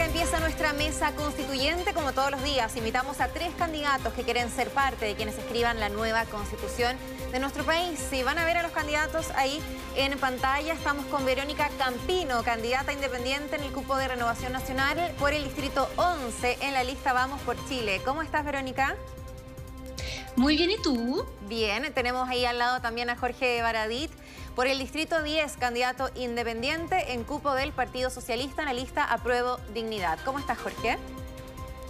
acá empieza nuestra mesa constituyente. Como todos los días, invitamos a tres candidatos que quieren ser parte de quienes escriban la nueva constitución de nuestro país. Si van a ver a los candidatos ahí en pantalla, estamos con Verónica Campino, candidata independiente en el cupo de Renovación Nacional por el Distrito 11 en la lista Vamos por Chile. ¿Cómo estás, Verónica? Muy bien, ¿y tú? Bien, tenemos ahí al lado también a Jorge Baradit por el Distrito 10, candidato independiente en cupo del Partido Socialista en la lista Apruebo Dignidad. ¿Cómo estás, Jorge?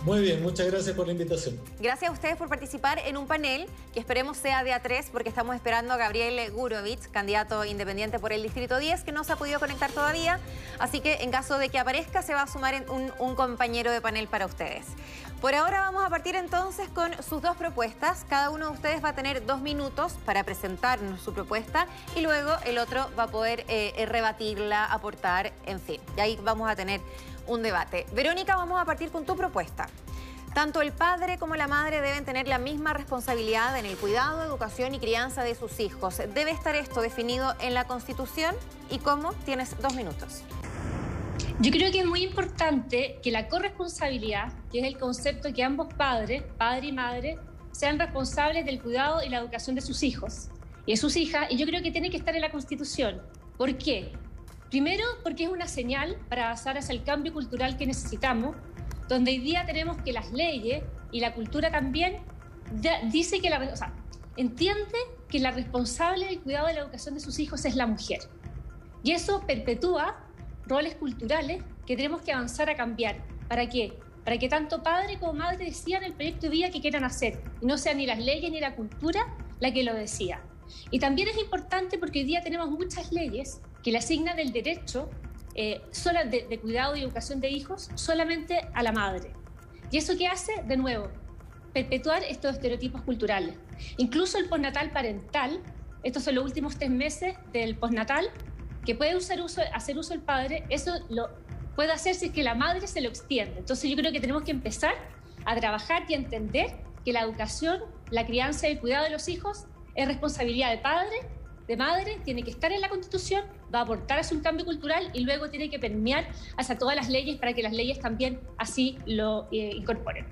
Muy bien, muchas gracias por la invitación. Gracias a ustedes por participar en un panel que esperemos sea de A3 porque estamos esperando a Gabriel Gurovich, candidato independiente por el Distrito 10, que no se ha podido conectar todavía. Así que en caso de que aparezca se va a sumar un, compañero de panel para ustedes. Por ahora vamos a partir entonces con sus dos propuestas. Cada uno de ustedes va a tener dos minutos para presentarnos su propuesta y luego el otro va a poder eh, rebatirla, aportar, en fin. Y ahí vamos a tener un debate. Verónica, vamos a partir con tu propuesta. Tanto el padre como la madre deben tener la misma responsabilidad en el cuidado, educación y crianza de sus hijos. ¿Debe estar esto definido en la Constitución? ¿Y cómo? Tienes dos minutos. Yo creo que es muy importante que la corresponsabilidad, que es el concepto que ambos padres, padre y madre, sean responsables del cuidado y la educación de sus hijos y de sus hijas, y yo creo que tiene que estar en la Constitución. ¿Por qué? Primero, porque es una señal para avanzar hacia el cambio cultural que necesitamos, donde hoy día tenemos que las leyes y la cultura también dice que la, sea, entiende que la responsable del cuidado de la educación de sus hijos es la mujer. Y eso perpetúa roles culturales que tenemos que avanzar a cambiar. ¿Para qué? Para que tanto padre como madre decidan el proyecto de vida que quieran hacer y no sean ni las leyes ni la cultura la que lo decía. Y también es importante porque hoy día tenemos muchas leyes que le asignan el derecho eh, de, cuidado y educación de hijos solamente a la madre. ¿Y eso qué hace? De nuevo, perpetuar estos estereotipos culturales. Incluso el postnatal parental, estos son los últimos tres meses del postnatal, que puede hacer uso el padre, eso lo puede hacer si que la madre se lo extiende. Entonces yo creo que tenemos que empezar a trabajar y a entender que la educación, la crianza y el cuidado de los hijos es responsabilidad de padre de madre, tiene que estar en la Constitución, va a aportar hacia un cambio cultural y luego tiene que permear hacia todas las leyes para que las leyes también así lo eh, incorporen.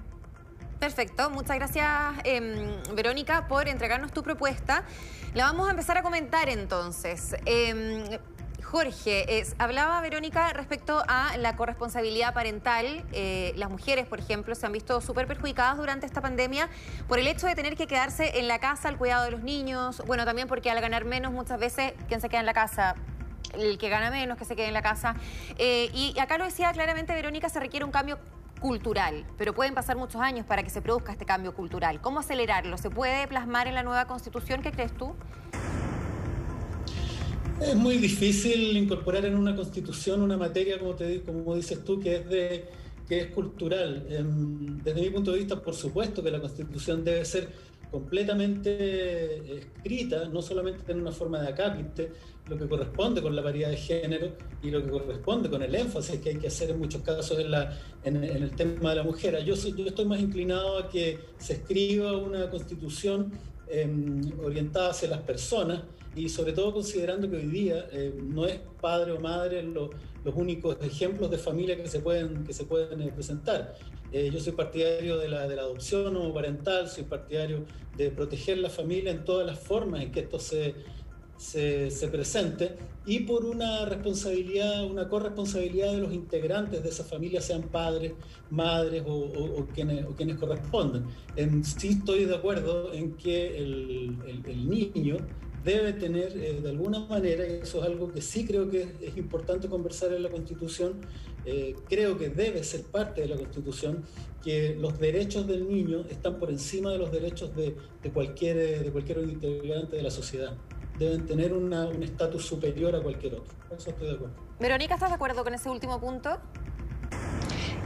Perfecto, muchas gracias eh, Verónica por entregarnos tu propuesta. La vamos a empezar a comentar entonces. Eh, Jorge, hablaba Verónica respecto a la corresponsabilidad parental. Eh, las mujeres, por ejemplo, se han visto súper perjudicadas durante esta pandemia por el hecho de tener que quedarse en la casa al cuidado de los niños. Bueno, también porque al ganar menos muchas veces, ¿quién se queda en la casa? El que gana menos, que se quede en la casa. Eh, y acá lo decía claramente Verónica, se requiere un cambio cultural, pero pueden pasar muchos años para que se produzca este cambio cultural. ¿Cómo acelerarlo? ¿Se puede plasmar en la nueva constitución? ¿Qué crees tú? Es muy difícil incorporar en una constitución una materia, como, te, como dices tú, que es, de, que es cultural. Em, desde mi punto de vista, por supuesto que la constitución debe ser completamente escrita, no solamente en una forma de acápite, lo que corresponde con la paridad de género y lo que corresponde con el énfasis que hay que hacer en muchos casos en, la, en, el tema de la mujer. Yo, yo estoy más inclinado a que se escriba una constitución em, orientada hacia las personas y sobre todo considerando que hoy día eh, no es padre o madre los únicos ejemplos de familia que se pueden, que se pueden eh, presentar. Eh, yo soy partidario de la, de la adopción parental, soy partidario de proteger la familia en todas las formas en que esto se, se, se, presente y por una responsabilidad, una corresponsabilidad de los integrantes de esa familia, sean padres, madres o, o, quienes, o quienes, corresponden. En, sí estoy de acuerdo en que el, el, el niño debe tener eh, de alguna manera, y eso es algo que sí creo que es, importante conversar en la Constitución, eh, creo que debe ser parte de la Constitución, que los derechos del niño están por encima de los derechos de, de cualquier, de cualquier integrante de la sociedad. Deben tener un estatus superior a cualquier otro. Eso estoy de acuerdo. Verónica, ¿estás de acuerdo con ese último punto?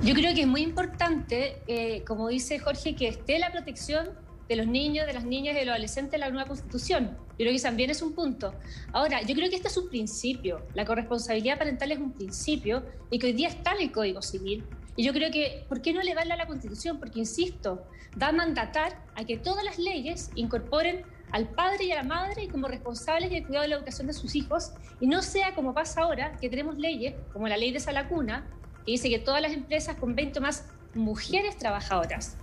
Yo creo que es muy importante, eh, como dice Jorge, que esté la protección de los niños, de las niñas y de los adolescentes en la nueva constitución. Yo creo que también es un punto. Ahora, yo creo que este es un principio. La corresponsabilidad parental es un principio y que hoy día está en el Código Civil. Y yo creo que, ¿por qué no le darle a la Constitución? Porque, insisto, va a mandatar a que todas las leyes incorporen al padre y a la madre como responsables del cuidado de la educación de sus hijos y no sea como pasa ahora, que tenemos leyes, como la ley de Salacuna, que dice que todas las empresas con 20 o más mujeres trabajadoras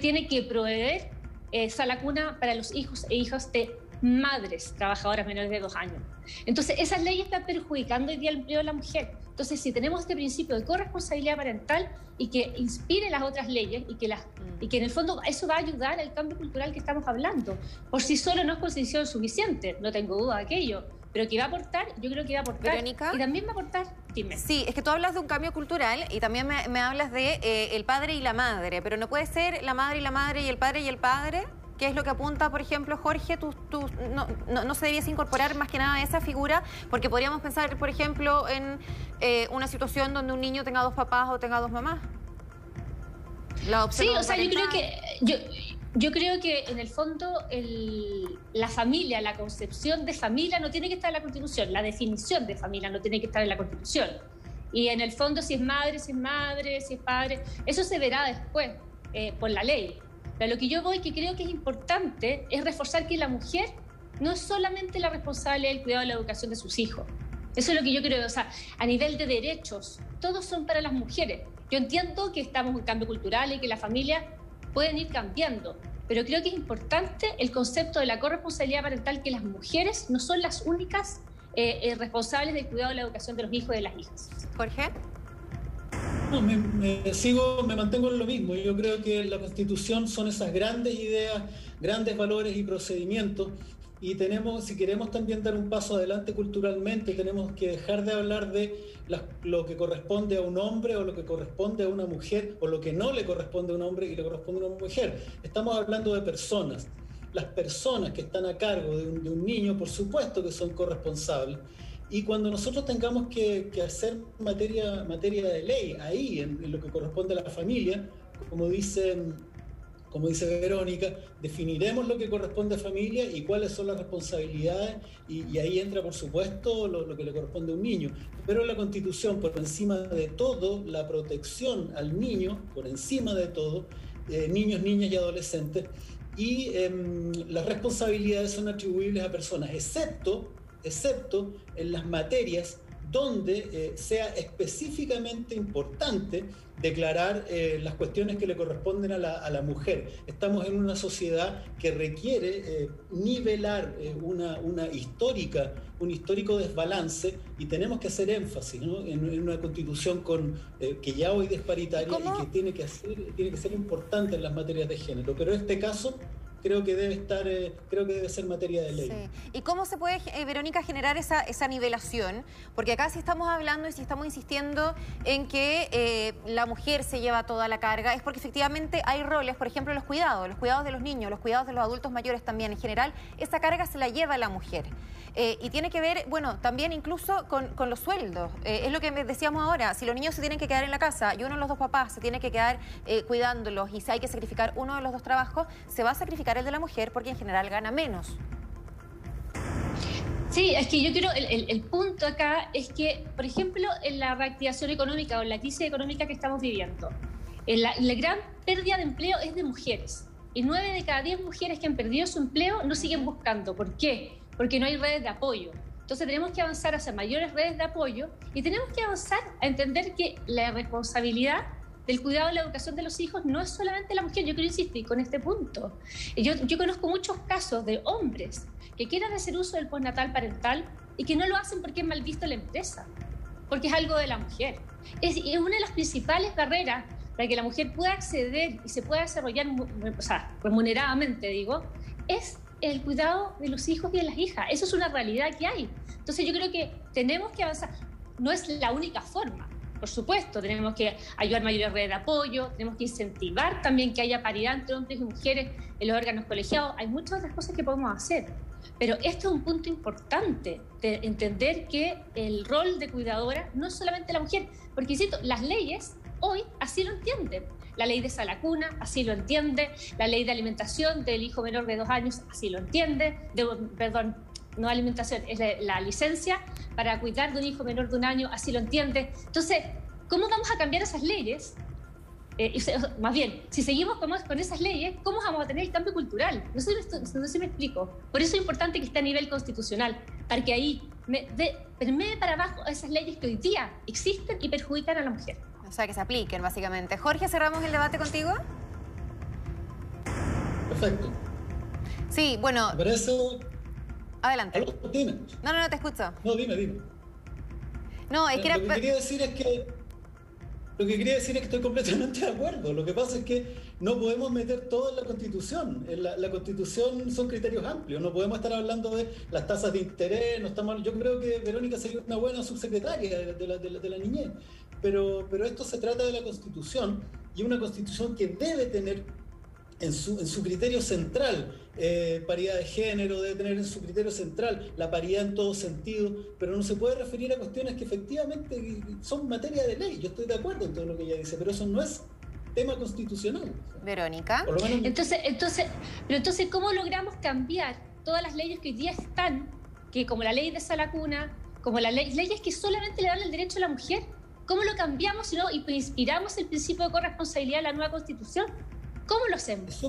tienen que proveer eh, sala cuna para los hijos e hijas de madres trabajadoras menores de dos años. Entonces, esas leyes están perjudicando hoy día el empleo de la mujer. Entonces, si tenemos este principio de corresponsabilidad parental y que inspire las otras leyes y que, las, y que en el fondo eso va a ayudar al cambio cultural que estamos hablando, por sí solo no es condición suficiente, no tengo duda de aquello, pero que va a aportar, yo creo que va a aportar. Verónica. Y también va a aportar, dime. Sí, es que tú hablas de un cambio cultural y también me, hablas de eh, el padre y la madre, pero no puede ser la madre y la madre y el padre y el padre. ¿Qué es lo que apunta, por ejemplo, Jorge? Tú, tú no, no, se debiese incorporar más que nada esa figura, porque podríamos pensar, por ejemplo, en eh, una situación donde un niño tenga dos papás o tenga dos mamás. La sí, o sea, yo creo que yo, yo creo que en el fondo la familia, la concepción de familia no tiene que estar en la Constitución, la definición de familia no tiene que estar en la Constitución. Y en el fondo si es madre, si es madre, si es padre, eso se verá después eh, por la ley. Pero lo que yo voy, que creo que es importante, es reforzar que la mujer no es solamente la responsable del cuidado de la educación de sus hijos. Eso es lo que yo creo, o sea, a nivel de derechos, todos son para las mujeres. Yo entiendo que estamos en cambio cultural y que la familia pueden ir cambiando, pero creo que es importante el concepto de la corresponsabilidad parental, que las mujeres no son las únicas eh, eh, responsables del cuidado de la educación de los hijos y de las hijas. Jorge. No, me, sigo, me mantengo en lo mismo. Yo creo que la Constitución son esas grandes ideas, grandes valores y procedimientos y tenemos, si queremos también dar un paso adelante culturalmente, tenemos que dejar de hablar de lo que corresponde a un hombre o lo que corresponde a una mujer o lo que no le corresponde a un hombre y le corresponde a una mujer. Estamos hablando de personas. Las personas que están a cargo de un, niño, por supuesto que son corresponsables. Y cuando nosotros tengamos que, hacer materia, materia de ley ahí, en, en, lo que corresponde a la familia, como dicen como dice Verónica, definiremos lo que corresponde a familia y cuáles son las responsabilidades, y, ahí entra, por supuesto, lo, que le corresponde a un niño. Pero la Constitución, por encima de todo, la protección al niño, por encima de todo, eh, niños, niñas y adolescentes, y em, las responsabilidades son atribuibles a personas, excepto, excepto en las materias donde eh, sea específicamente importante declarar eh, las cuestiones que le corresponden a la, mujer. Estamos en una sociedad que requiere eh, nivelar una, una, histórica, un histórico desbalance y tenemos que hacer énfasis en, una constitución con, que ya hoy desparitaria y que tiene que, tiene que ser importante en las materias de género. Pero en este caso creo que debe estar, eh, creo que debe ser materia de ley. ¿Y cómo se puede, eh, Verónica, generar esa, esa nivelación? Porque acá sí estamos hablando y si estamos insistiendo en que eh, la mujer se lleva toda la carga, es porque efectivamente hay roles, por ejemplo, los cuidados, los cuidados de los niños, los cuidados de los adultos mayores también. En general, esa carga se la lleva la mujer. y tiene que ver, bueno, también incluso con, con los sueldos. es lo que decíamos ahora, si los niños se tienen que quedar en la casa y uno de los dos papás se tiene que quedar cuidándolos y si hay que sacrificar uno de los dos trabajos, se va a sacrificar el de la mujer porque en general gana menos. Sí, es que yo creo, el, el, punto acá es que, por ejemplo, en la reactivación económica o en la crisis económica que estamos viviendo, la, la gran pérdida de empleo es de mujeres. Y nueve de cada diez mujeres que han perdido su empleo no siguen buscando. ¿Por qué? Porque no hay redes de apoyo. Entonces tenemos que avanzar hacia mayores redes de apoyo y tenemos que avanzar a entender que la responsabilidad del cuidado y la educación de los hijos no es solamente la mujer. Yo quiero insistir con este punto. Yo, conozco muchos casos de hombres que quieren hacer uso del postnatal parental y que no lo hacen porque es mal visto la empresa, porque es algo de la mujer. Es, es una de las principales barreras para que la mujer pueda acceder y se pueda desarrollar remuneradamente, digo, es el cuidado de los hijos y de las hijas. Eso es una realidad que hay. Entonces yo creo que tenemos que avanzar. No es la única forma, por supuesto, tenemos que ayudar a mayores redes de apoyo, tenemos que incentivar también que haya paridad entre hombres y mujeres en los órganos colegiados. Hay muchas otras cosas que podemos hacer. Pero esto es un punto importante, de entender que el rol de cuidadora no es solamente la mujer, porque insisto, las leyes hoy así lo entienden. La ley de salacuna así lo entiende, la ley de alimentación del hijo menor de dos años así lo entiende, de, perdón, no alimentación, es la, licencia para cuidar de un hijo menor de un año, así lo entiende. Entonces, ¿cómo vamos a cambiar esas leyes? Eh, más bien, si seguimos con, con, esas leyes, ¿cómo vamos a tener el cambio cultural? No sé, no sé me explico. Por eso es importante que esté a nivel constitucional, para que ahí me, de, permee para abajo esas leyes que hoy día existen y perjudican a la mujer. O sea, que se apliquen, básicamente. Jorge, cerramos el debate contigo. Perfecto. Sí, bueno. Por eso. Adelante. Dime. No, no, no, te escucho. No, dime, dime. No, es que Lo que quería decir es que lo que quería decir es que estoy completamente de acuerdo. Lo que pasa es que no podemos meter todo en la Constitución. En la, Constitución son criterios amplios. No podemos estar hablando de las tasas de interés. No estamos, yo creo que Verónica sería una buena subsecretaria de la, de la niñez. Pero, pero esto se trata de la Constitución y una Constitución que debe tener en su, en su criterio central, eh, paridad de género, debe tener en su criterio central la paridad en todo sentido, pero no se puede referir a cuestiones que efectivamente son materia de ley. Yo estoy de acuerdo en todo lo que ella dice, pero eso no es tema constitucional. Verónica. Entonces, entonces, pero entonces, ¿cómo logramos cambiar todas las leyes que hoy día están, que como la ley de Salacuna, como las leyes que solamente le dan el derecho a la mujer? ¿Cómo lo cambiamos si no inspiramos el principio de corresponsabilidad en la nueva constitución? ¿Cómo lo hacemos? Es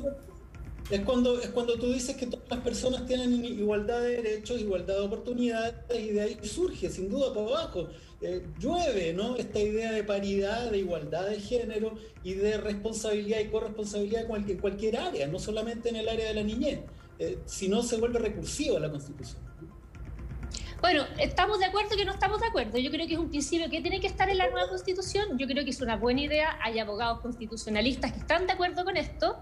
cuando, es cuando tú dices que todas las personas tienen igualdad de derechos, igualdad de oportunidades, y de ahí surge, sin duda, por abajo. Eh, llueve, ¿no? Esta idea de paridad, de igualdad de género y de responsabilidad y corresponsabilidad en cualquier área, no solamente en el área de la niñez, eh, se vuelve recursiva la Constitución. Bueno, estamos de acuerdo que no estamos de acuerdo. Yo creo que es un principio que tiene que estar en la nueva constitución. Yo creo que es una buena idea. Hay abogados constitucionalistas que están de acuerdo con esto.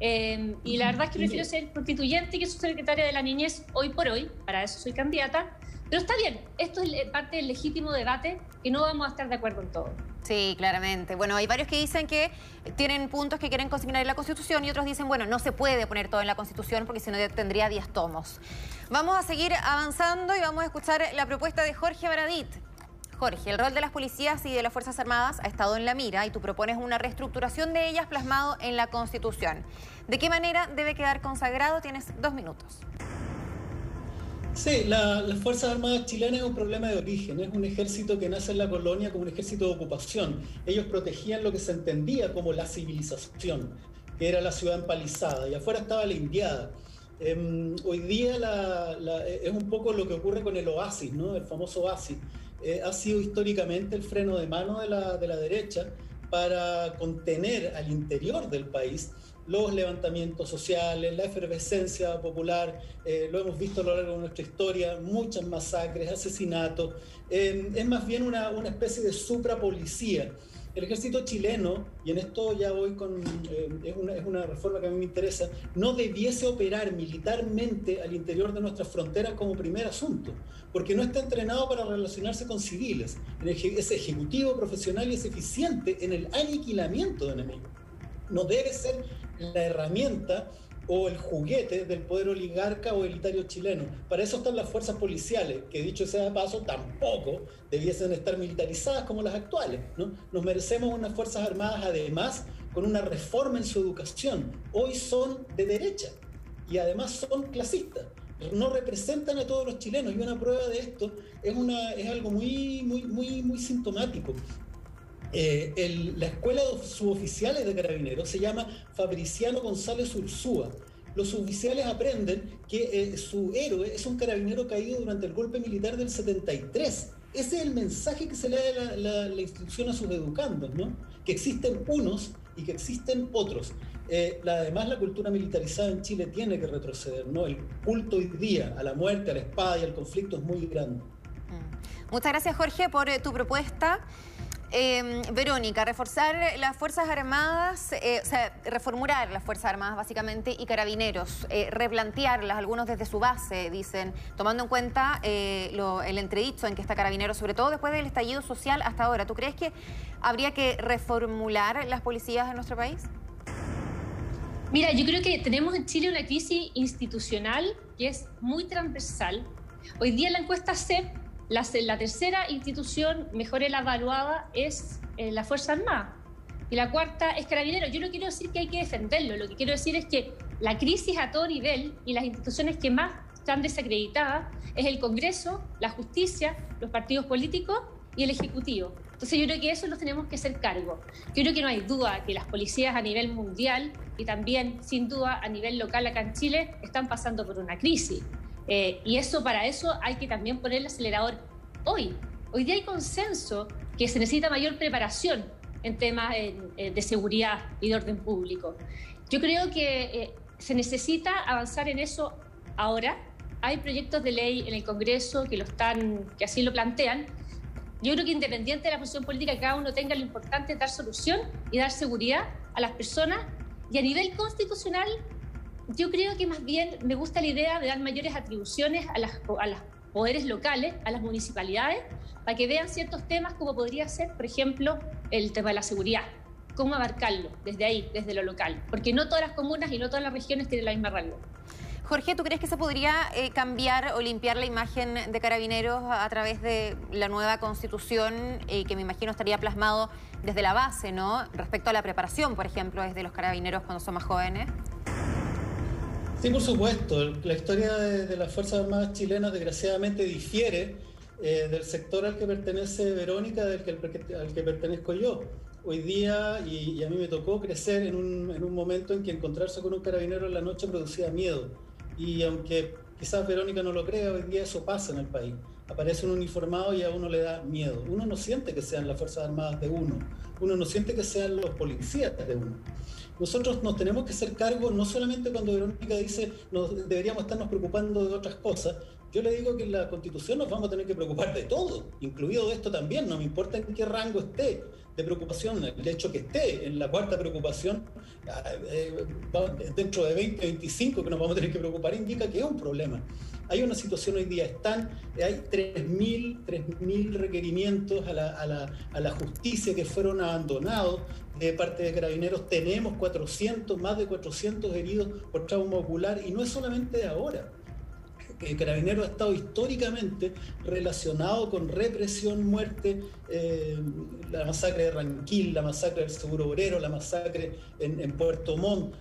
Eh, y la verdad es que prefiero ser constituyente que subsecretaria de la niñez hoy por hoy. Para eso soy candidata. Pero está bien, esto es parte del legítimo debate que no vamos a estar de acuerdo en todo. Sí, claramente. Bueno, hay varios que dicen que tienen puntos que quieren consignar en la Constitución y otros dicen, bueno, no se puede poner todo en la Constitución porque si no tendría 10 tomos. Vamos a seguir avanzando y vamos a escuchar la propuesta de Jorge Baradit. Jorge, el rol de las policías y de las Fuerzas Armadas ha estado en la mira y tú propones una reestructuración de ellas plasmado en la Constitución. ¿De qué manera debe quedar consagrado? Tienes dos minutos. Sí, las Fuerzas Armadas chilenas es un problema de origen, es un ejército que nace en la colonia como un ejército de ocupación. Ellos protegían lo que se entendía como la civilización, que era la ciudad empalizada, y afuera estaba la indiada. Em, hoy día es un poco lo que ocurre con el oasis, ¿no? el famoso oasis. Eh, ha sido históricamente el freno de mano de la, de la derecha para contener al interior del país los levantamientos sociales, la efervescencia popular, eh, lo hemos visto a lo largo de nuestra historia, muchas masacres, asesinatos, eh, es más bien una, una especie de suprapolicía. El ejército chileno, y en esto ya voy con, eh, es, una, es, una, reforma que a mí me interesa, no debiese operar militarmente al interior de nuestras fronteras como primer asunto, porque no está entrenado para relacionarse con civiles. Es ejecutivo, profesional y es eficiente en el aniquilamiento de enemigos. No debe ser la herramienta o el juguete del poder oligarca o elitario chileno. Para eso están las fuerzas policiales, que dicho sea de paso, tampoco debiesen estar militarizadas como las actuales. ¿no? Nos merecemos unas fuerzas armadas además con una reforma en su educación. Hoy son de derecha y además son clasistas. No representan a todos los chilenos y una prueba de esto es, una, es algo muy, muy, muy, muy sintomático. Eh, la escuela de suboficiales de carabineros se llama Fabriciano González Ursúa. Los suboficiales aprenden que eh, su héroe es un carabinero caído durante el golpe militar del 73. Ese es el mensaje que se le da la, instrucción a sus educandos, ¿no? Que existen unos y que existen otros. Eh, además, la cultura militarizada en Chile tiene que retroceder, ¿no? El culto hoy día a la muerte, a la espada y al conflicto es muy grande. Mm. Muchas gracias, Jorge, por tu propuesta. Em, Verónica, reforzar las Fuerzas Armadas, eh, o sea, reformular las Fuerzas Armadas básicamente y carabineros, eh, replantearlas, algunos desde su base, dicen, tomando en cuenta eh, el entredicho en que está carabineros, sobre todo después del estallido social hasta ahora. ¿Tú crees que habría que reformular las policías en nuestro país? Mira, yo creo que tenemos en Chile una crisis institucional que es muy transversal. Hoy día la encuesta CEP la, tercera institución mejor evaluada es eh, la Fuerza Armada. Y la cuarta es Carabineros. Yo no quiero decir que hay que defenderlo, lo que quiero decir es que la crisis a todo nivel y las instituciones que más están desacreditadas es el Congreso, la justicia, los partidos políticos y el Ejecutivo. Entonces yo creo que eso nos tenemos que hacer cargo. Yo creo que no hay duda que las policías a nivel mundial y también sin duda a nivel local acá en Chile están pasando por una crisis. Eh, y eso para eso hay que también poner el acelerador hoy. Hoy día hay consenso que se necesita mayor preparación, en temas de seguridad y de orden público. Yo creo que eh, se necesita avanzar en eso ahora. Hay proyectos de ley en el Congreso que, lo están, que así lo plantean. Yo creo que independiente de la posición política que cada uno tenga, lo importante es dar solución y dar seguridad a las personas. Y a nivel constitucional, yo creo que más bien me gusta la idea de dar mayores atribuciones a las, a los poderes locales, a las municipalidades, para que vean ciertos temas como podría ser, por ejemplo, el tema de la seguridad cómo abarcarlo desde ahí, desde lo local, porque no todas las comunas y no todas las regiones tienen la misma rango. Jorge, ¿tú crees que se podría eh, cambiar o limpiar la imagen de carabineros a, través de la nueva constitución eh, que me imagino estaría plasmado desde la base, ¿no? Respecto a la preparación, por ejemplo, desde los carabineros cuando son más jóvenes. Sí, por supuesto. La historia de, las Fuerzas Armadas chilenas desgraciadamente difiere eh, del sector al que pertenece Verónica, del al que pertenezco yo hoy día, y, a mí me tocó crecer en un, en un, momento en que encontrarse con un carabinero en la noche producía miedo. Y aunque quizás Verónica no lo crea, hoy día eso pasa en el país. Aparece un uniformado y a uno le da miedo. Uno no siente que sean las Fuerzas Armadas de uno, uno no siente que sean los policías de uno. Nosotros nos tenemos que hacer cargo no solamente cuando Verónica dice nos, deberíamos estarnos preocupando de otras cosas, yo le digo que en la constitución nos vamos a tener que preocupar de todo, incluido de esto también, no me importa en qué rango esté de preocupación. El hecho que esté en la cuarta preocupación, ah, eh, dentro de 20, 25 que nos vamos a tener que preocupar, indica que es un problema. Hay una situación hoy día, están, hay 3.000 requerimientos a la, a, la, a la justicia que fueron abandonados de parte de carabineros. Tenemos 400, más de 400 heridos por trauma ocular y no es solamente ahora que Carabinero ha estado históricamente relacionado con represión, muerte, eh, la masacre de Ranquil, la masacre del Seguro Obrero, la masacre en, Puerto Montt,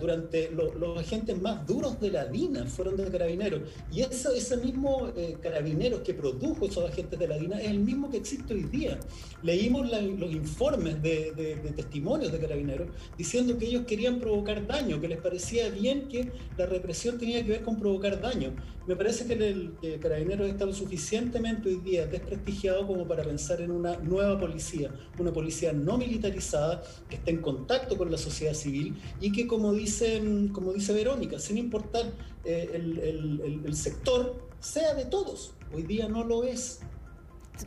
durante los agentes más duros de la DINA fueron de Carabineros. Y ese, mismo eh, Carabineros que produjo esos agentes de la DINA es el mismo que existe hoy día. Leímos los informes de testimonios de Carabineros diciendo que ellos querían provocar daño, que les parecía bien que la represión tenía que ver con provocar daño. Me parece que el que Carabineros está lo suficientemente hoy día desprestigiado como para pensar en una nueva policía, una policía no militarizada que esté en contacto con la sociedad civil y que, como dice, como dice Verónica, sin importar eh, el, sector, sea de todos. Hoy día no lo es.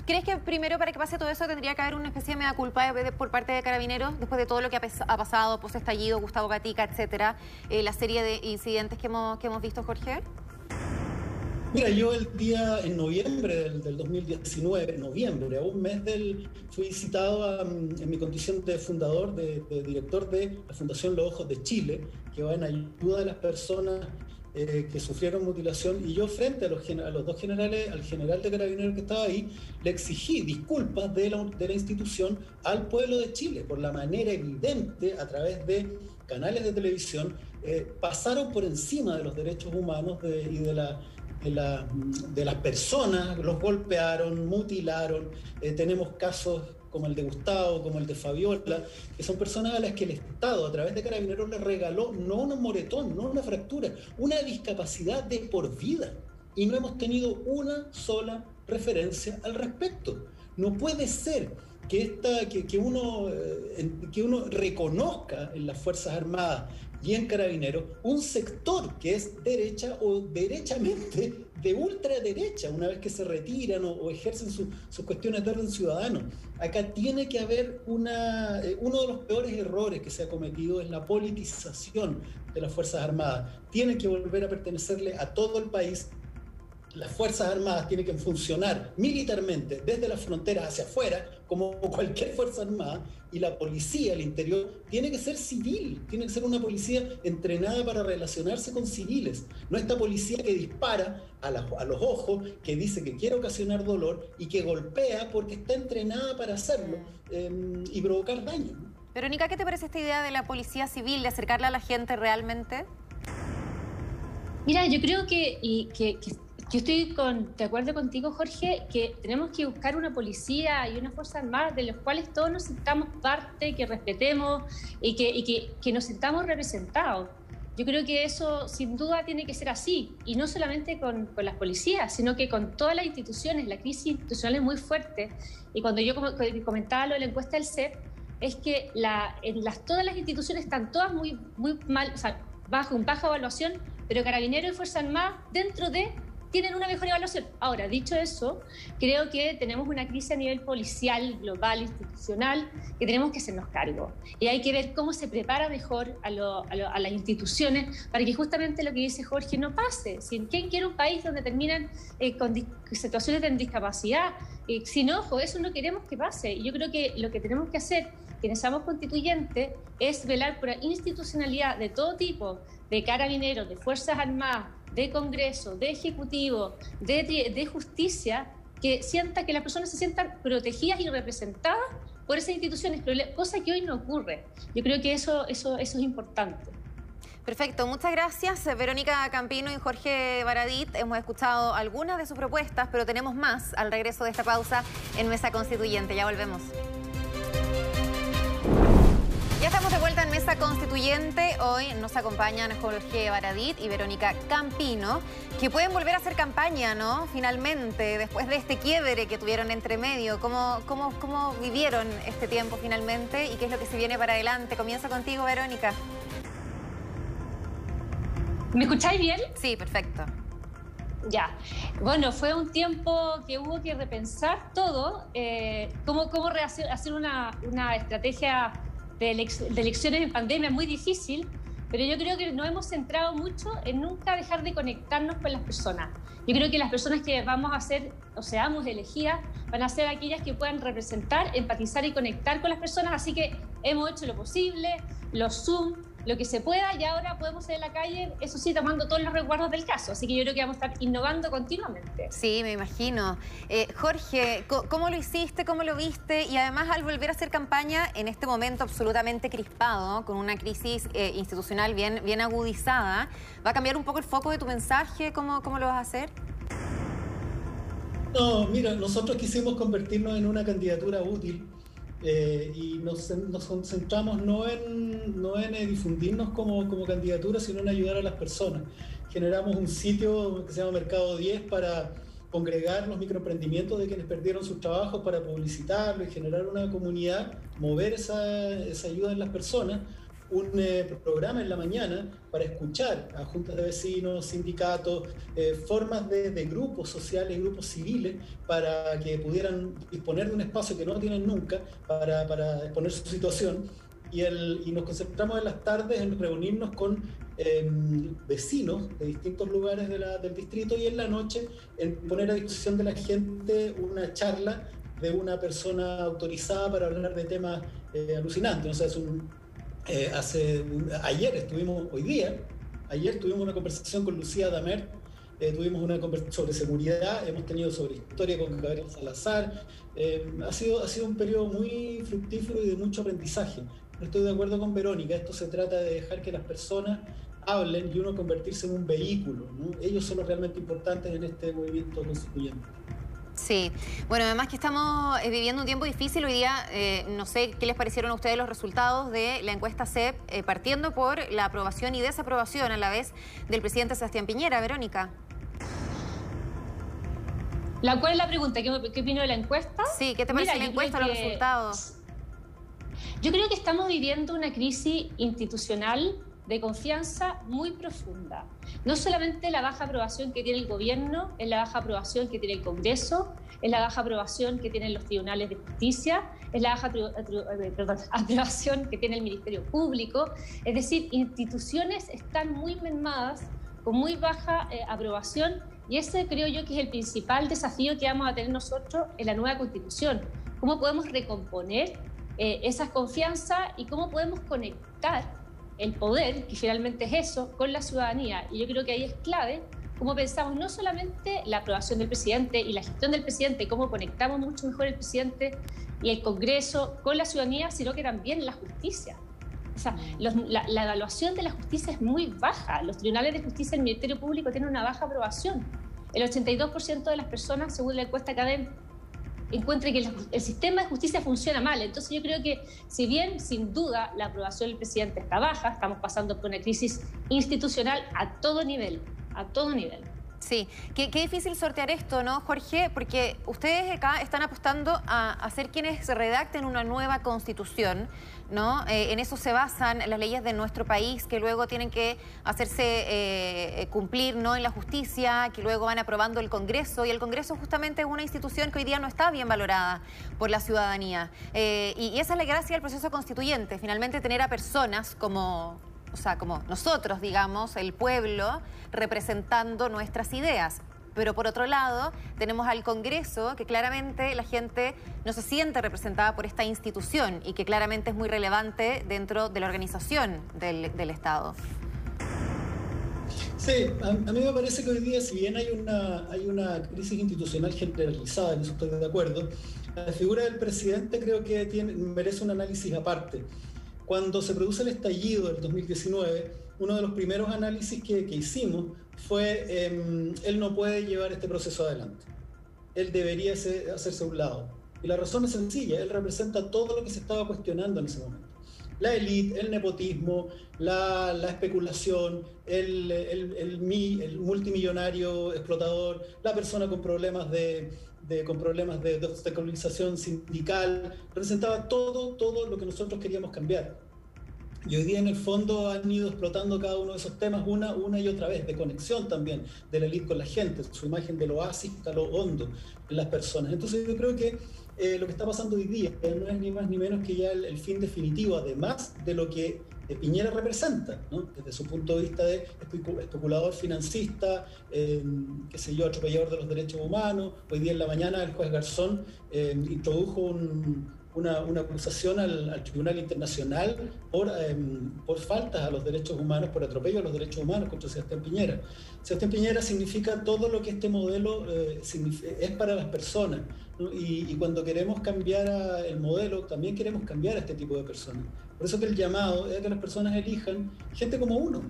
¿Crees que primero para que pase todo eso tendría que haber una especie de mea culpa por parte de Carabineros después de todo lo que ha, pasado, post estallido, Gustavo Gatica, etcétera, eh, la serie de incidentes que hemos, que hemos visto, Jorge? Mira, yo el día en noviembre del, 2019, noviembre, a un mes del, fui citado en mi condición de fundador, de, director de la Fundación Los Ojos de Chile, que va en ayuda de las personas eh, que sufrieron mutilación. Y yo frente a los, a dos generales, al general de carabineros que estaba ahí, le exigí disculpas de la, de la, institución al pueblo de Chile por la manera evidente a través de canales de televisión, eh, pasaron por encima de los derechos humanos y de la de, las personas, los golpearon, mutilaron. Eh, tenemos casos como el de Gustavo, como el de Fabiola, que son personas a las que el Estado, a través de Carabineros, les regaló no un moretón, no una fractura, una discapacidad de por vida. Y no hemos tenido una sola referencia al respecto. No puede ser que, esta, que, uno, eh, que uno reconozca en las Fuerzas Armadas y en Carabineros un sector que es derecha o derechamente de ultraderecha, una vez que se retiran o, ejercen sus cuestiones de orden ciudadano. Acá tiene que haber una, eh, uno de los peores errores que se ha cometido es la politización de las Fuerzas Armadas. Tienen que volver a pertenecerle a todo el país las Fuerzas Armadas tienen que funcionar militarmente desde las fronteras hacia afuera, como cualquier Fuerza Armada, y la policía, el interior, tiene que ser civil, tiene que ser una policía entrenada para relacionarse con civiles, no esta policía que dispara a, los ojos, que dice que quiere ocasionar dolor y que golpea porque está entrenada para hacerlo em, y provocar daño. Verónica, ¿qué te parece esta idea de la policía civil, de acercarla a la gente realmente? Mira, yo creo que, y, que yo estoy de acuerdo contigo, Jorge, que tenemos que buscar una policía y una fuerza armada de los cuales todos nos sintamos parte, que respetemos y que, que, nos sintamos representados. Yo creo que eso sin duda tiene que ser así, y no solamente con, con, las policías, sino que con todas las instituciones. La crisis institucional es muy fuerte, y cuando yo comentaba lo de la encuesta del CEP, es que la, en las, todas las instituciones están todas muy, muy mal, o sea, bajo, baja evaluación, pero Carabineros y Fuerza Armada dentro de tienen una mejor evaluación. Ahora, dicho eso, creo que tenemos una crisis a nivel policial, global, institucional, que tenemos que hacernos cargo. Y hay que ver cómo se prepara mejor a, las instituciones para que justamente lo que dice Jorge no pase. ¿Quién quiere un país donde terminan eh, con situaciones de discapacidad? Eh, sin ojo, eso no queremos que pase. Y yo creo que lo que tenemos que hacer quienes somos constituyentes, es velar por la institucionalidad de todo tipo, de carabineros, de Fuerzas Armadas, de Congreso, de Ejecutivo, de, Justicia, que sienta que las personas se sientan protegidas y representadas por esas instituciones, cosa que hoy no ocurre. Yo creo que eso, eso, eso es importante. Perfecto, muchas gracias Verónica Campino y Jorge Baradit. Hemos escuchado algunas de sus propuestas, pero tenemos más al regreso de esta pausa en Mesa Constituyente. Ya volvemos. Ya estamos de vuelta en Mesa Constituyente. Hoy nos acompañan Jorge Baradit y Verónica Campino, que pueden volver a hacer campaña, ¿no? Finalmente, después de este quiebre que tuvieron entre medio. ¿Cómo, cómo, cómo vivieron este tiempo finalmente y qué es lo que se viene para adelante? Comienza contigo, Verónica. ¿Me escucháis bien? Sí, perfecto. Ya, bueno, fue un tiempo que hubo que repensar todo, eh, cómo, cómo hacer una, una estrategia de, elecciones en pandemia muy difícil, pero yo creo que nos hemos centrado mucho en nunca dejar de conectarnos con las personas. Yo creo que las personas que vamos a ser o seamos elegidas van a ser aquellas que puedan representar, empatizar y conectar con las personas, así que hemos hecho lo posible, los Zoom, lo que se pueda y ahora podemos ir en la calle, eso sí, tomando todos los recuerdos del caso. Así que yo creo que vamos a estar innovando continuamente. Sí, me imagino. Eh, Jorge, ¿cómo lo hiciste? ¿Cómo lo viste? Y además al volver a hacer campaña en este momento absolutamente crispado, con una crisis eh, institucional bien, bien agudizada, ¿va a cambiar un poco el foco de tu mensaje? ¿Cómo, cómo lo vas a hacer? No, mira, nosotros quisimos convertirnos en una candidatura útil eh, y nos, concentramos no en, no en difundirnos como, como candidatura, sino en ayudar a las personas. Generamos un sitio que se llama Mercado 10 para congregar los microemprendimientos de quienes perdieron sus trabajos para publicitarlo y generar una comunidad, mover esa, esa ayuda en las personas un eh, programa en la mañana para escuchar a juntas de vecinos, sindicatos, eh, formas de, grupos sociales, grupos civiles, para que pudieran disponer de un espacio que no tienen nunca para, para exponer su situación. Y, el, y nos concentramos en las tardes en reunirnos con em, vecinos de distintos lugares del distrito y en la noche en poner a disposición de la gente una charla de una persona autorizada para hablar de temas eh, alucinantes. O sea, es un, eh, hace, ayer estuvimos, hoy día, ayer tuvimos una conversación con Lucía Damer, eh, tuvimos una conversación sobre seguridad, hemos tenido sobre historia con Gabriel Salazar. Eh, ha, sido, ha sido un periodo muy fructífero y de mucho aprendizaje. estoy de acuerdo con Verónica, esto se trata de dejar que las personas hablen y uno convertirse en un vehículo. Ellos son los realmente importantes en este movimiento constituyente. Sí, bueno, además que estamos eh, viviendo un tiempo difícil hoy día, eh, no sé qué les parecieron a ustedes los resultados de la encuesta CEP, eh, partiendo por la aprobación y desaprobación a la vez del presidente Sebastián Piñera. Verónica. ¿La, ¿Cuál es la pregunta? ¿Qué, qué opino de la encuesta? Sí, ¿qué te parece la encuesta, los resultados? Yo creo que estamos viviendo una crisis institucional de confianza muy profunda. No solamente la baja aprobación que tiene el gobierno, es la baja aprobación que tiene el Congreso, es la baja aprobación que tienen los tribunales de justicia, es la baja eh, aprobación que tiene el Ministerio Público. Es decir, instituciones están muy mermadas, con muy baja eh, aprobación, y ese creo yo que es el principal desafío que vamos a tener nosotros en la nueva Constitución. ¿Cómo podemos recomponer eh, esas confianzas y cómo podemos conectar el poder, que finalmente es eso, con la ciudadanía. Y yo creo que ahí es clave cómo pensamos no solamente la aprobación del presidente y la gestión del presidente, cómo conectamos mucho mejor el presidente y el Congreso con la ciudadanía, sino que también la justicia. O sea, la, evaluación de la justicia es muy baja. Los tribunales de justicia del Ministerio Público tienen una baja aprobación. El 82% de las personas, según la encuesta académica, encuentre que el sistema de justicia funciona mal. Entonces yo creo que si bien sin duda la aprobación del presidente está baja, estamos pasando por una crisis institucional a todo nivel, a todo nivel. Sí, qué, difícil sortear esto, ¿no, Jorge? Porque ustedes acá están apostando a, hacer quienes redacten una nueva constitución, ¿no? Eh, en eso se basan las leyes de nuestro país, que luego tienen que hacerse eh, cumplir, ¿no? En la justicia, que luego van aprobando el Congreso, y el Congreso justamente es una institución que hoy día no está bien valorada por la ciudadanía. Eh, y, y esa es la gracia del proceso constituyente, finalmente tener a personas como o sea, como nosotros, digamos, el pueblo, representando nuestras ideas. Pero por otro lado, tenemos al Congreso, que claramente la gente no se siente representada por esta institución y que claramente es muy relevante dentro de la organización del, Estado. Sí, a, mí me parece que hoy día, si bien hay una, hay una crisis institucional generalizada, en eso estoy de acuerdo, la figura del presidente creo que merece un análisis aparte. Cuando se produce el estallido del 2019, uno de los primeros análisis que, hicimos fue, eh, él no puede llevar este proceso adelante. Él debería hacerse a un lado. Y la razón es sencilla, él representa todo lo que se estaba cuestionando en ese momento. La élite, el nepotismo, la, especulación, el, multimillonario explotador, la persona con problemas de, con problemas de, de sindical, representaba todo, todo lo que nosotros queríamos cambiar. Y hoy día en el fondo han ido explotando cada uno de esos temas una, una y otra vez, de conexión también de la élite con la gente, su imagen de lo oasis a lo hondo en las personas. Entonces yo creo que eh, lo que está pasando hoy día no es ni más ni menos que ya el, fin definitivo, además de lo que Piñera representa, ¿no? desde su punto de vista de especulador financista, eh, qué sé yo, atropellador de los derechos humanos. Hoy día en la mañana el juez Garzón eh, introdujo un, una, acusación al, Tribunal Internacional por, em, por faltas a los derechos humanos, por atropello a los derechos humanos contra Sebastián Piñera. Sebastián Piñera significa todo lo que este modelo eh, es para las personas. Y, cuando queremos cambiar el modelo, también queremos cambiar a este tipo de personas. Por eso que el llamado es que las personas elijan gente como uno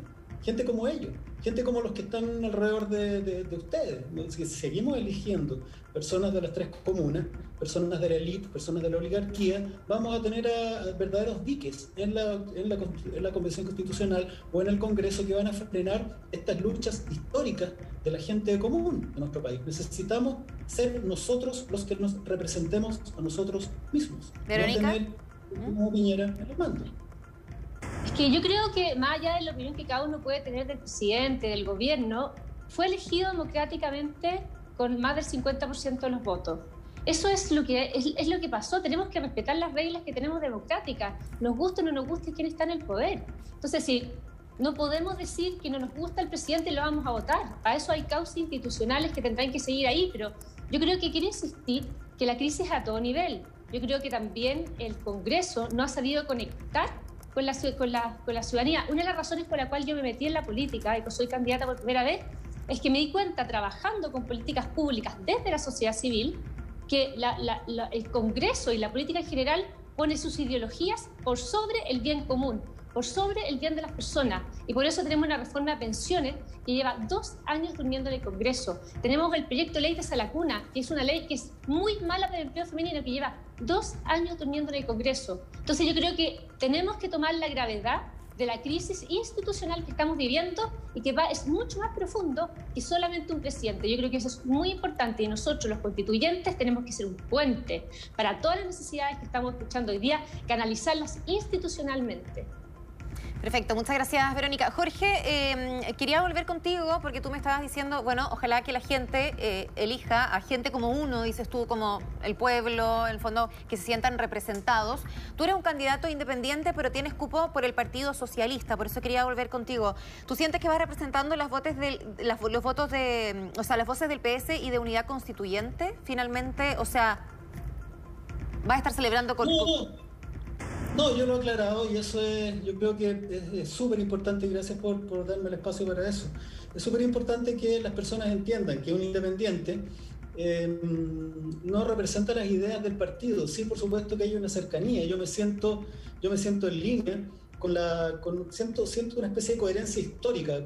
gente como ellos, gente como los que están alrededor de, ustedes. seguimos eligiendo personas de las tres comunas, personas de la élite, personas de la oligarquía, vamos a tener a, verdaderos diques en la, en, la, en la Convención Constitucional o en el Congreso que van a frenar estas luchas históricas de la gente común de nuestro país. Necesitamos ser nosotros los que nos representemos a nosotros mismos. Verónica. No tener como Piñera en el mando. Es que yo creo que más allá de la opinión que cada uno puede tener del presidente, del gobierno, fue elegido democráticamente con más del 50% de los votos. Eso es lo, que, es, lo que pasó. Tenemos que respetar las reglas que tenemos democráticas. Nos guste o no nos guste quién está en el poder. Entonces, si no podemos decir que no nos gusta el presidente, lo vamos a votar. Para eso hay causas institucionales que tendrán que seguir ahí. Pero yo creo que quiero insistir que la crisis es a todo nivel. Yo creo que también el Congreso no ha sabido conectar con la, ciudadanía. Una de las razones por la cual yo me metí en la política y que soy candidata por primera vez es que me di cuenta trabajando con políticas públicas desde la sociedad civil que el Congreso y la política en general pone sus ideologías por sobre el bien común por sobre el bien de las personas. Y por eso tenemos una reforma de pensiones que lleva dos años durmiendo en el Congreso. Tenemos el proyecto de ley de Salacuna, que es una ley que es muy mala para el empleo femenino, que lleva dos años durmiendo en el Congreso. Entonces yo creo que tenemos que tomar la gravedad de la crisis institucional que estamos viviendo y que va, es mucho más profundo que solamente un presidente. Yo creo que eso es muy importante y nosotros los constituyentes tenemos que ser un puente para todas las necesidades que estamos escuchando hoy día, canalizarlas institucionalmente. Perfecto, muchas gracias Verónica. Jorge, em, quería volver contigo porque tú me estabas diciendo, bueno, ojalá que la gente eh, elija a gente como uno, dices tú, como el pueblo, en el fondo, que se sientan representados. Tú eres un candidato independiente, pero tienes cupo por el Partido Socialista, por eso quería volver contigo. ¿Tú sientes que vas representando las votos del, los votos de, o sea, las voces del PS y de Unidad Constituyente, finalmente? O sea, ¿vas a estar celebrando con... No, yo lo he aclarado y eso es, yo creo que es súper importante y gracias por, por, darme el espacio para eso. Es súper importante que las personas entiendan que un independiente em, no representa las ideas del partido. Sí, por supuesto que hay una cercanía. Yo me siento, yo me siento en línea con la, con, siento, siento una especie de coherencia histórica.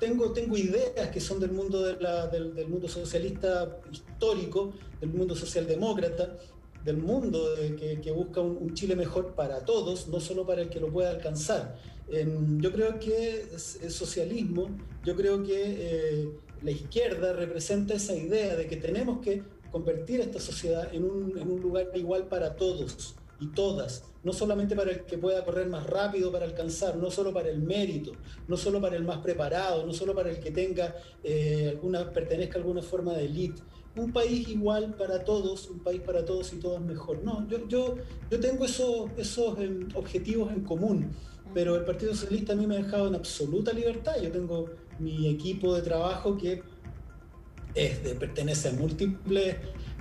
tengo, tengo ideas que son del mundo, de la, del, del mundo socialista histórico, del mundo socialdemócrata, del mundo que, busca un, Chile mejor para todos, no solo para el que lo pueda alcanzar. yo creo que el socialismo, yo creo que eh, la izquierda representa esa idea de que tenemos que convertir esta sociedad en un, en un lugar igual para todos y todas, no solamente para el que pueda correr más rápido para alcanzar, no solo para el mérito, no solo para el más preparado, no solo para el que tenga eh, alguna, pertenezca a alguna forma de élite. Un país igual para todos, un país para todos y todos mejor. No, yo, yo, yo tengo esos, esos em, objetivos en común, pero el Partido Socialista a mí me ha dejado en absoluta libertad. Yo tengo mi equipo de trabajo que es de, pertenece a múltiples,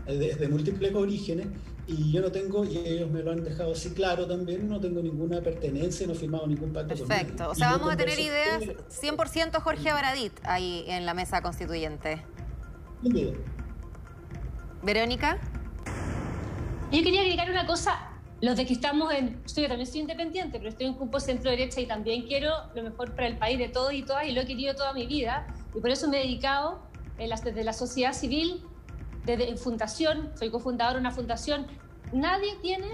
de, de múltiples orígenes y yo no tengo, y ellos me lo han dejado así claro también, no tengo ninguna pertenencia, no he firmado ningún pacto Perfecto, o sea, vamos a tener ideas 100% Jorge Abaradit ahí en la mesa constituyente. Verónica. Yo quería agregar una cosa, los de que estamos en, yo también soy independiente, pero estoy en un grupo centro derecha y también quiero lo mejor para el país de todos y todas y lo he querido toda mi vida y por eso me he dedicado desde la sociedad civil desde fundación, soy cofundadora de una fundación, nadie tiene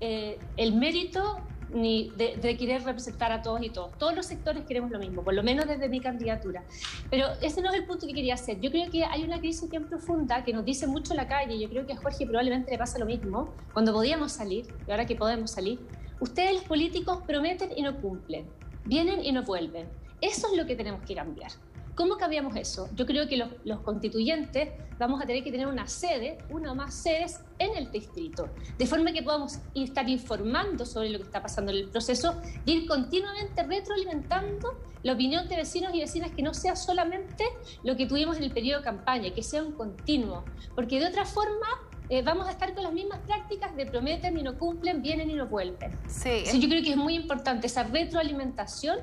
eh, el mérito ni de, querer representar a todos y todos. Todos los sectores queremos lo mismo, por lo menos desde mi candidatura. Pero ese no es el punto que quería hacer. Yo creo que hay una crisis bien profunda que nos dice mucho la calle. Yo creo que a Jorge probablemente le pasa lo mismo cuando podíamos salir y ahora que podemos salir. Ustedes los políticos prometen y no cumplen, vienen y no vuelven. Eso es lo que tenemos que cambiar. ¿Cómo cambiamos eso? Yo creo que los, constituyentes vamos a tener que tener una sede, una o más sedes en el distrito, de forma que podamos estar informando sobre lo que está pasando en el proceso y ir continuamente retroalimentando la opinión de vecinos y vecinas que no sea solamente lo que tuvimos en el periodo de campaña, que sea un continuo, porque de otra forma eh, vamos a estar con las mismas prácticas de prometen y no cumplen, vienen y no vuelven. Sí. yo creo que es muy importante esa retroalimentación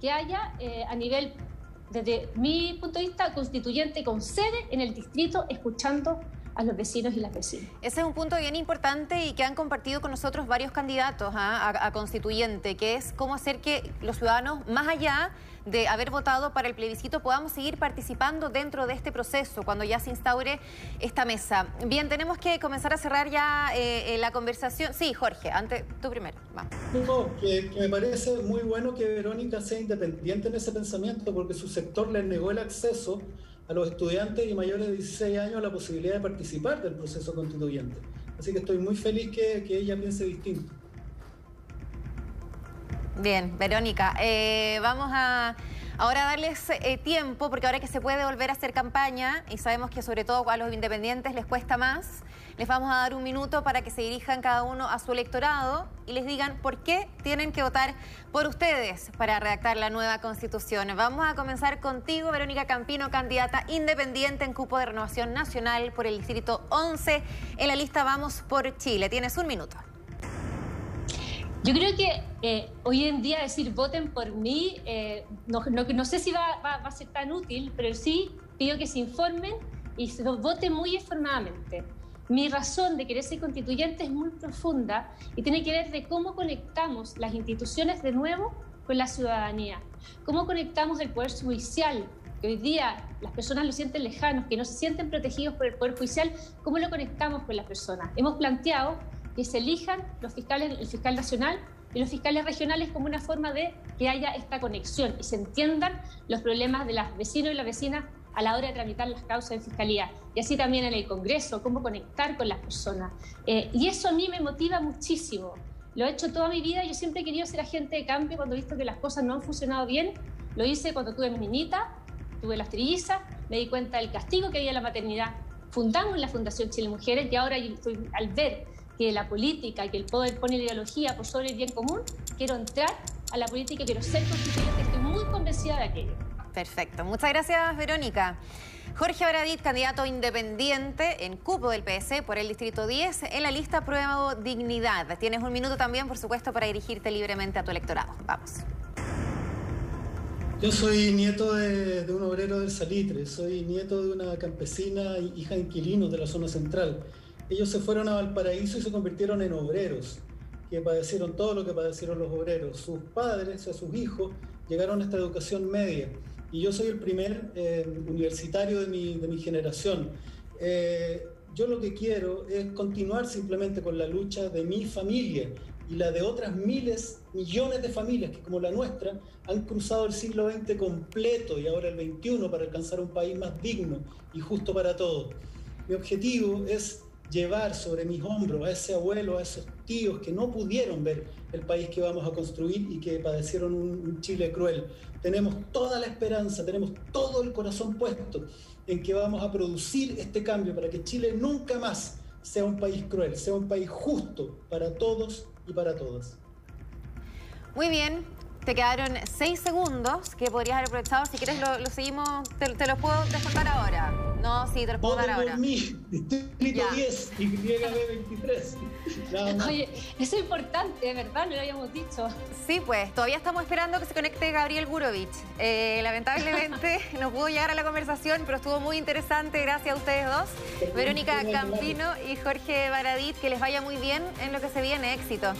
que haya eh, a nivel desde mi punto de vista, constituyente con sede en el distrito, escuchando a los vecinos y las vecinas. Ese es un punto bien importante y que han compartido con nosotros varios candidatos ¿ah? a, constituyente, que es cómo hacer que los ciudadanos, más allá de haber votado para el plebiscito, podamos seguir participando dentro de este proceso cuando ya se instaure esta mesa. Bien, tenemos que comenzar a cerrar ya eh, eh, la conversación. Sí, Jorge, antes tú primero. No, que, me parece muy bueno que Verónica sea independiente en ese pensamiento porque su sector le negó el acceso a los estudiantes y mayores de 16 años la posibilidad de participar del proceso constituyente. Así que estoy muy feliz que, que ella piense distinto. Bien, Verónica, eh, vamos a ahora darles eh, tiempo, porque ahora que se puede volver a hacer campaña, y sabemos que sobre todo a los independientes les cuesta más, les vamos a dar un minuto para que se dirijan cada uno a su electorado y les digan por qué tienen que votar por ustedes para redactar la nueva constitución. Vamos a comenzar contigo, Verónica Campino, candidata independiente en cupo de renovación nacional por el distrito 11. En la lista Vamos por Chile. Tienes un minuto. Yo creo que eh, hoy en día decir voten por mí, eh, no, sé si va, va, a ser tan útil, pero sí pido que se informen y se voten muy informadamente. Mi razón de querer ser constituyente es muy profunda y tiene que ver de cómo conectamos las instituciones de nuevo con la ciudadanía, cómo conectamos el poder judicial, que hoy día las personas lo sienten lejanos, que no se sienten protegidos por el poder judicial, cómo lo conectamos con las personas. Hemos planteado que se elijan los fiscales, el fiscal nacional y los fiscales regionales como una forma de que haya esta conexión y se entiendan los problemas de los vecinos y las vecinas a la hora de tramitar las causas en fiscalía. Y así también en el Congreso, cómo conectar con las personas. Eh, y eso a mí me motiva muchísimo. Lo he hecho toda mi vida. Yo siempre he querido ser agente de cambio cuando he visto que las cosas no han funcionado bien. Lo hice cuando tuve mi niñita, tuve las trillizas, me di cuenta del castigo que había en la maternidad. Fundamos la Fundación Chile Mujeres y ahora al ver que la política, que el poder pone la ideología por sobre el bien común, quiero entrar a la política, quiero ser constituyente, estoy muy convencida de aquello. Perfecto, muchas gracias Verónica. Jorge Abradit, candidato independiente en cupo del PS por el Distrito 10, en la lista Prueba Dignidad. Tienes un minuto también, por supuesto, para dirigirte libremente a tu electorado. Vamos. Yo soy nieto de, un obrero del Salitre, soy nieto de una campesina, hija de inquilinos de la zona central ellos se fueron a Valparaíso y se convirtieron en obreros, que padecieron todo lo que padecieron los obreros. Sus padres, o sea, sus hijos, llegaron a esta educación media. Y yo soy el primer eh, universitario de mi, generación. Eh, yo lo que quiero es continuar simplemente con la lucha de mi familia, y la de otras miles, millones de familias que como la nuestra han cruzado el siglo XX completo y ahora el XXI para alcanzar un país más digno y justo para todos. Mi objetivo es llevar sobre mis hombros a ese abuelo, a esos tíos que no pudieron ver el país que vamos a construir y que padecieron un, Chile cruel. Tenemos toda la esperanza, tenemos todo el corazón puesto en que vamos a producir este cambio para que Chile nunca más sea un país cruel, sea un país justo para todos y para todas. Muy bien, te quedaron seis segundos que podrías haber aprovechado. Si quieres, lo, seguimos, te, te los puedo descontar ahora. No, sí, te lo puedo dar ahora. Mí, distrito 10 y YB23. Oye, eso es importante, ¿verdad? No lo habíamos dicho. Sí, pues, todavía estamos esperando que se conecte Gabriel Gurovich. Eh, lamentablemente no pudo llegar a la conversación, pero estuvo muy interesante. Gracias a ustedes dos. Verónica Campino y Jorge Baradit, que les vaya muy bien en lo que se viene. Éxito.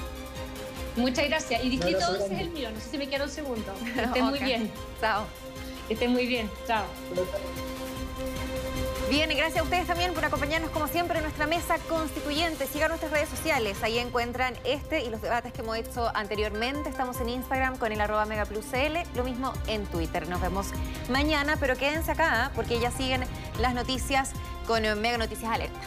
Muchas gracias. Y Distrito 11 es el mío, no sé si me queda un segundo. Que estén muy bien. Chao. Que estén muy bien. Chao. Bien, y gracias a ustedes también por acompañarnos como siempre en nuestra mesa constituyente. Sigan nuestras redes sociales, ahí encuentran este y los debates que hemos hecho anteriormente. Estamos en Instagram con el arroba megapluscl, lo mismo en Twitter. Nos vemos mañana, pero quédense acá porque ya siguen las noticias con Mega Noticias Alerta.